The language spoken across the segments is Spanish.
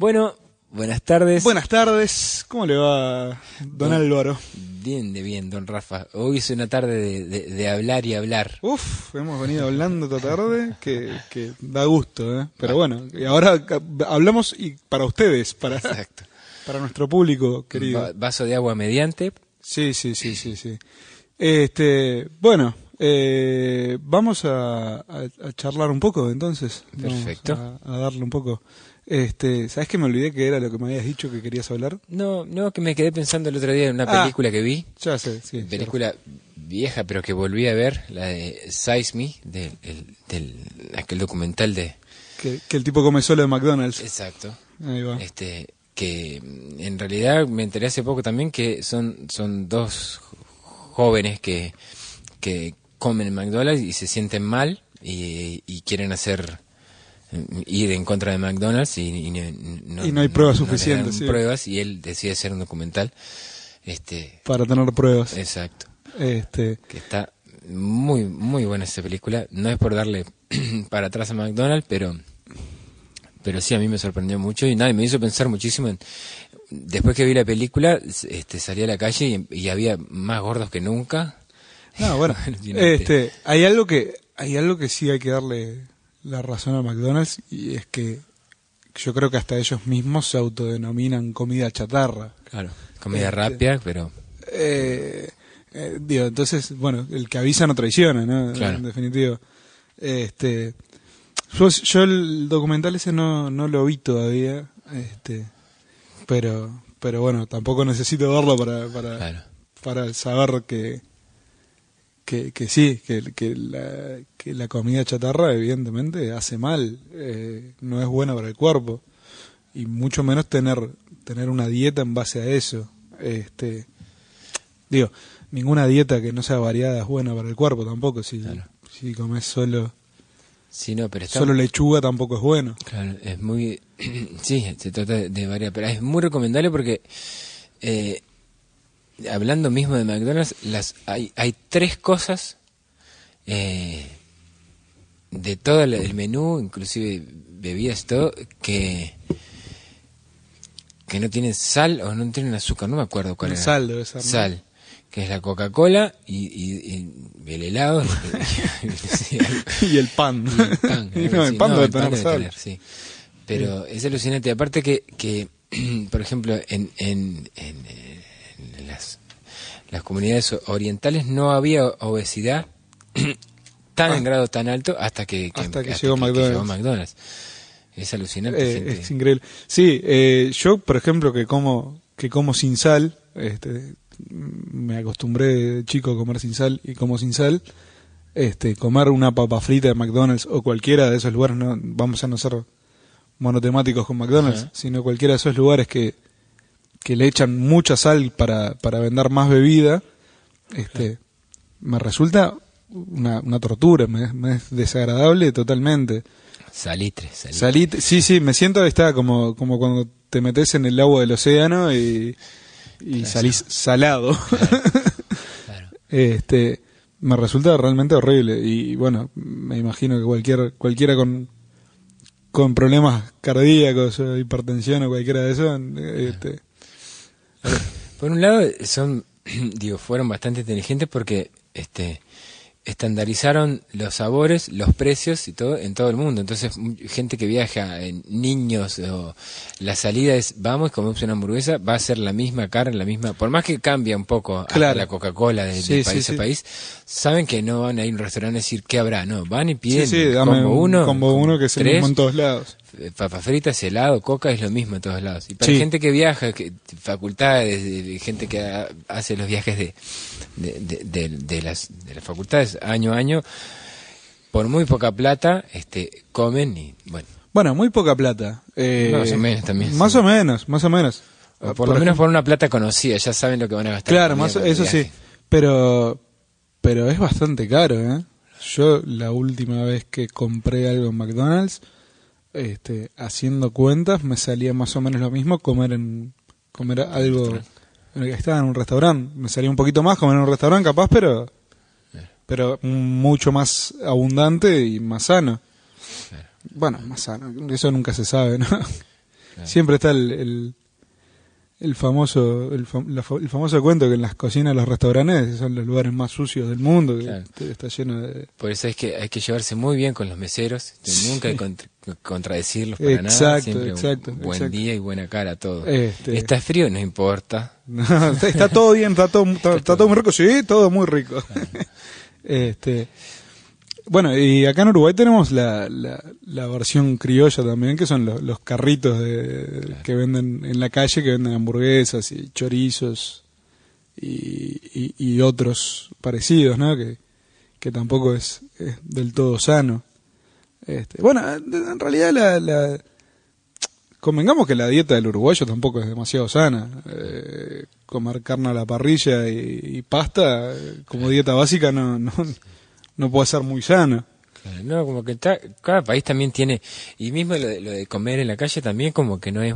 Bueno, buenas tardes. Buenas tardes, ¿cómo le va, don Álvaro? Bien, de bien, don Rafa. Hoy es una tarde de, de- de hablar y hablar. Uf, hemos venido hablando esta tarde, que, que da gusto, ¿eh? Pero bueno, y ahora hablamos y para ustedes, para, Exacto. para nuestro público querido. Va- Vaso de agua mediante. Sí, sí, sí, sí, sí. Este, bueno, eh, vamos a, a- a charlar un poco entonces. Perfecto. A, a darle un poco. Este, ¿sabes que me olvidé que era lo que me habías dicho que querías hablar? No, no, que me quedé pensando el otro día en una Ah. película que vi. Ya sé, sí. película vieja, pero que volví a ver, la de Size Me, de, el- del, aquel documental de... Que, que el tipo come solo de McDonald's. Exacto. Ahí va. Este, que mm, en realidad me enteré hace poco también que son, son dos jóvenes que, que comen en McDonald's y se sienten mal y, y quieren hacer ir en contra de McDonald's y, y no, Y no hay pruebas suficientes, sí. pruebas y él decide hacer un documental este Para tener pruebas. exacto Este, que está muy muy buena esa película no es por darle para atrás a McDonald's pero pero sí a mí me sorprendió mucho y nada me hizo pensar muchísimo en después que vi la película este salí a la calle y, y había más gordos que nunca no, bueno, este, hay algo que hay algo que sí hay que darle la razón a McDonald's y es que yo creo que hasta ellos mismos se autodenominan comida chatarra. claro comida Este. rápida pero Eh, eh, digo, entonces, bueno, el que avisa no traiciona, ¿no? Claro. En definitiva. Este, yo, yo el documental ese no, no lo vi todavía, este, pero, pero bueno, tampoco necesito verlo para, para, claro para saber que, que, que sí, que, que, la, que la comida chatarra evidentemente hace mal, eh, no es buena para el cuerpo y mucho menos tener tener una dieta en base a eso. Este, digo, ninguna dieta que no sea variada es buena para el cuerpo tampoco. Si, Claro. si comes solo sí no pero está solo lechuga tampoco es bueno. Claro, es muy... sí, se trata de, varias, pero es muy recomendable porque, eh, hablando mismo de McDonald's, las hay, hay tres cosas eh, de todo el, menú, inclusive bebidas todo, que que no tienen sal o no tienen azúcar, no me acuerdo cuál era. Sal debe ser. ¿no? Sal, que es la Coca-Cola y, y- y el helado. y el pan. y el pan, no, el pan debe tener sal. tener, sí. Pero es alucinante. Aparte que, que por ejemplo, en, en, en, eh, en las, las comunidades orientales no había obesidad tan en grado tan alto hasta que, Ah. Hasta que llegó McDonald's. McDonald's. Es alucinante. Eh, es increíble. Sí, eh, yo, por ejemplo, que como que como sin sal, este, me acostumbré de chico a comer sin sal y como sin sal, este, comer una papa frita de McDonald's o cualquiera de esos lugares, no vamos a no ser monotemáticos con McDonald's, sino cualquiera de esos lugares que, que le echan mucha sal para, para vender más bebida, este, me resulta una, una tortura, me, me es desagradable totalmente. Salitre, salitre. Sí, sí, me siento está como, como cuando te metes en el agua del océano y, y Claro. salís salado. Claro. este, me resulta realmente horrible y bueno, me imagino que cualquier cualquiera con con problemas cardíacos o hipertensión o cualquiera de eso, este, Por un lado, son, digo, fueron bastante inteligentes porque este estandarizaron los sabores, los precios y todo en todo el mundo. Entonces, gente que viaja, en niños, o la salida es, vamos y comemos una hamburguesa, va a ser la misma carne, la misma, por más que cambia un poco Claro. la Coca-Cola de, Sí, país sí. a país, saben que no van a ir a un restaurante a decir qué habrá, no, van y piden dame combo un uno, combo uno que tres, mismo en todos lados. Eh, papas fritas, helado, coca es lo mismo en todos lados. Y para Sí. gente que viaja, que facultades, de- de gente que ha- hace los viajes de, de, de- de- de las, de las facultades año a año, por muy poca plata, este, comen y bueno, Bueno, muy poca plata. Eh, Más o menos también, Más sí. o menos, más o menos. o por, lo menos por una plata conocida, ya saben lo que van a gastar. Claro, más, eso sí. Pero, pero es bastante caro, ¿eh? Yo la última vez que compré algo en McDonald's, este, haciendo cuentas, me salía más o menos lo mismo comer en comer algo estaba en un restaurante. Me salía un poquito más comer en un restaurante, capaz, pero pero mucho más abundante y más sano. Claro. Bueno, más sano. Eso nunca se sabe, ¿no? Siempre está el, el, el famoso el, fam- la el famoso cuento que en las cocinas los restaurantes son los lugares más sucios del mundo, que Claro. te- está lleno de... Por eso es que hay que llevarse muy bien con los meseros, nunca hay contra- contradecirlos para nada, Exacto, siempre un exacto, buen exacto. día y buena cara a todo. Este- Está frío, no importa. No, está, está todo bien, está todo, está, está todo muy rico, sí, todo muy rico. este, bueno, y acá en Uruguay tenemos la, la, la versión criolla también, que son los, los carritos de, que venden en la calle, que venden hamburguesas y chorizos y, y, y otros parecidos, ¿no? Que, que tampoco es, es del todo sano. Este, bueno, en realidad la, la, convengamos que la dieta del uruguayo tampoco es demasiado sana. Eh, comer carne a la parrilla y, y pasta eh, como dieta básica no, no, no puede ser muy sano. Claro, No, como que ta- cada país también tiene, y mismo lo de, lo de comer en la calle también como que no es,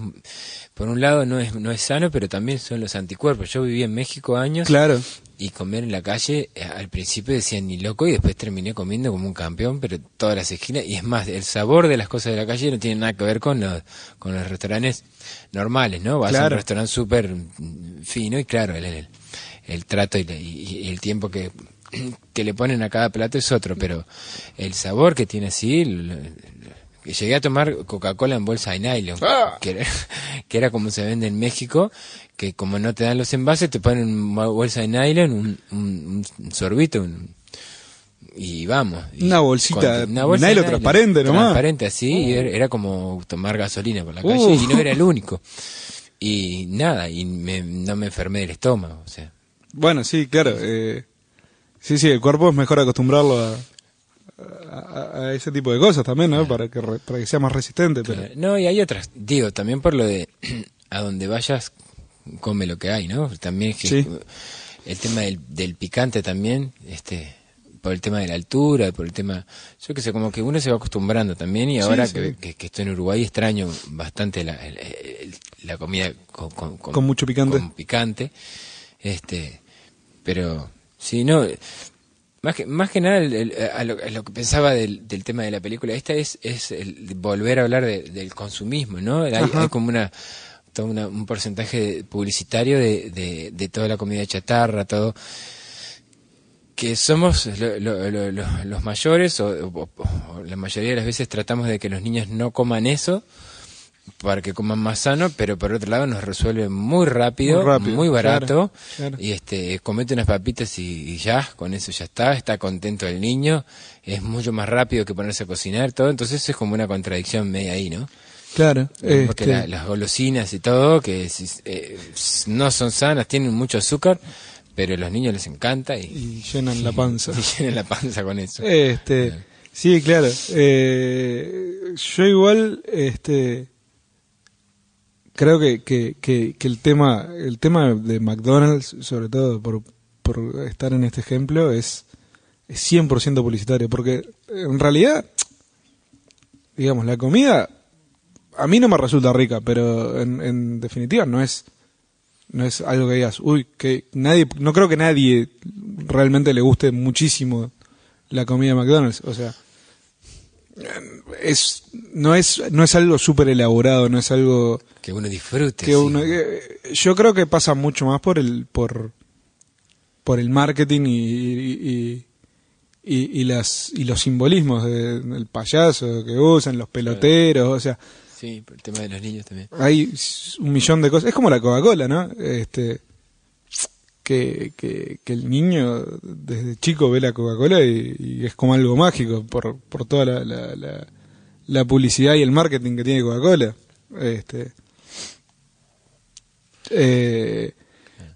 por un lado no es, no es sano, pero también son los anticuerpos. Yo viví en México años Claro, y comer en la calle, eh, al principio decían ni loco y después terminé comiendo como un campeón, pero todas las esquinas, y es más, el sabor de las cosas de la calle no tiene nada que ver con los, con los restaurantes normales, ¿no? Vas a un Claro. restaurante súper fino y claro, el, el, el trato y- y el tiempo que, que le ponen a cada plato es otro, pero el sabor que tiene así, el- el- que llegué a tomar Coca-Cola en bolsa de nylon, ¡Ah! que, era, que era como se vende en México, que como no te dan los envases, te ponen una bolsa de nylon, un, un- un sorbito, un- y vamos. Y Una bolsita con- de nylon transparente nomás. Transparente así, y era, era como tomar gasolina por la calle, Uh. y no era el único. Y nada, y me- no me enfermé del estómago, o sea. bueno, sí, claro. eh, sí, sí, el cuerpo es mejor acostumbrarlo a, a, a ese tipo de cosas también, ¿no? Para que, re- para que sea más resistente. Pero, Claro. No, y hay otras. Digo, también por lo de a donde vayas, come lo que hay, ¿no? También es que Sí. el tema del, del picante también, este por el tema de la altura, por el tema, yo que sé, como que uno se va acostumbrando también y ahora sí. Que, que- que estoy en Uruguay extraño bastante la, el- el- la comida con, con- con- Con mucho picante. con picante, este, pero sí, no, más que, más que nada, el- el- a, lo, a lo que pensaba del, del tema de la película esta es, es el volver a hablar de- del consumismo, ¿no? Hay, como una, todo una- un porcentaje publicitario de, de, de toda la comida chatarra, todo que somos lo- lo- lo- lo- los mayores o, o- o la mayoría de las veces tratamos de que los niños no coman eso para que coman más sano, pero por otro lado nos resuelve muy rápido, Muy rápido, muy barato claro, claro. y este comete unas papitas y, y ya, con eso ya está, está contento el niño, es mucho más rápido que ponerse a cocinar, todo, entonces es como una contradicción media ahí, ¿no? claro. Porque este, la- las golosinas y todo, que eh, no son sanas, tienen mucho azúcar, pero a los niños les encanta y, y llenan la panza. y llenan la panza con eso. Este, sí, claro. Eh, yo igual, este, creo que, que, que, el tema, el tema de McDonald's, sobre todo por, por estar en este ejemplo, es, es 100% publicitario, porque en realidad, digamos, la comida a mí no me resulta rica, pero en, en definitiva no es no es algo que digas, uy, que nadie, no creo que nadie realmente le guste muchísimo la comida de McDonald's, o sea, es no es no es algo súper elaborado, no es algo Que uno disfrute. que sí. uno que- yo creo que pasa mucho más por el por por el marketing y y, y, y las y los simbolismos de- del payaso que usan los peloteros o sea Sí, por el tema de los niños también. hay un millón de cosas. Es como la Coca-Cola, ¿no? Este, que, que, que el niño desde chico ve la Coca-Cola y, y es como algo mágico por, por toda la, la, la, la publicidad y el marketing que tiene Coca-Cola. Este, eh,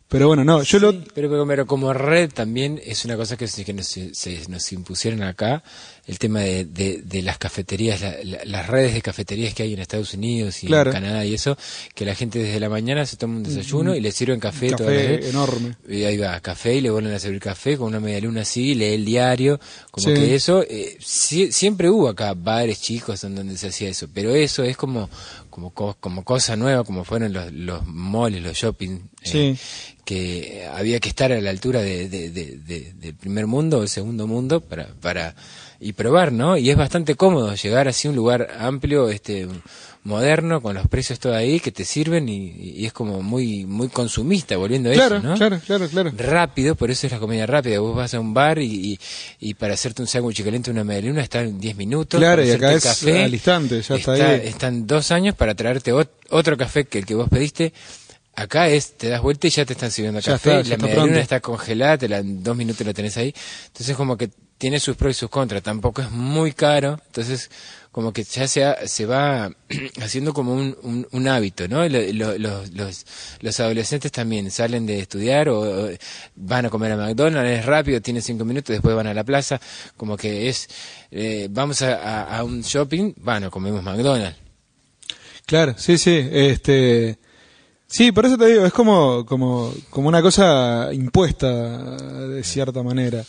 pero bueno, no, yo lo... Pero, pero, pero como red también es una cosa que, que nos, se- nos impusieron acá, el tema de, de, de las cafeterías, la- la- las redes de cafeterías que hay en Estados Unidos y Claro. en Canadá y eso, que la gente desde la mañana se toma un desayuno y le sirven café, toda la Café vez. enorme. Y ahí va, café y le vuelven a servir café con una media luna así, lee el diario, como Sí. que eso, eh, siempre hubo acá bares chicos en donde se hacía eso, pero eso es como, como, co- como cosa nueva, como fueron los, los malls, los shopping, eh, Sí. que había que estar a la altura de, de- de- de- del primer mundo o el segundo mundo para, para y probar, ¿no? Y es bastante cómodo llegar así a un lugar amplio, este moderno, con los precios todo ahí que te sirven y, y es como muy muy consumista, volviendo a Claro, eso, ¿no? claro, claro, claro. rápido, por eso es la comida rápida. Vos vas a un bar y, y, y para hacerte un sándwich caliente, una media luna, está en 10 minutos. Claro, para y acá es café, al instante, ya está ahí. Están dos años para traerte ot- otro café que el que vos pediste. Acá es, te das vuelta y ya te están sirviendo Ya café. está, ya la está media luna pronto. está congelada, te la, en dos minutos la tenés ahí. Entonces como que tiene sus pros y sus contras. Tampoco es muy caro. Entonces como que ya se, ha- se va haciendo como un, un, hábito, ¿no? Lo- lo- los, los, los adolescentes también salen de estudiar o, o van a comer a McDonald's, es rápido, tienen cinco minutos, después van a la plaza, como que es, eh, vamos a, a- a un shopping, bueno, comemos McDonald's. Claro, sí, sí, este sí, por eso te digo, es como como como una cosa impuesta de cierta manera.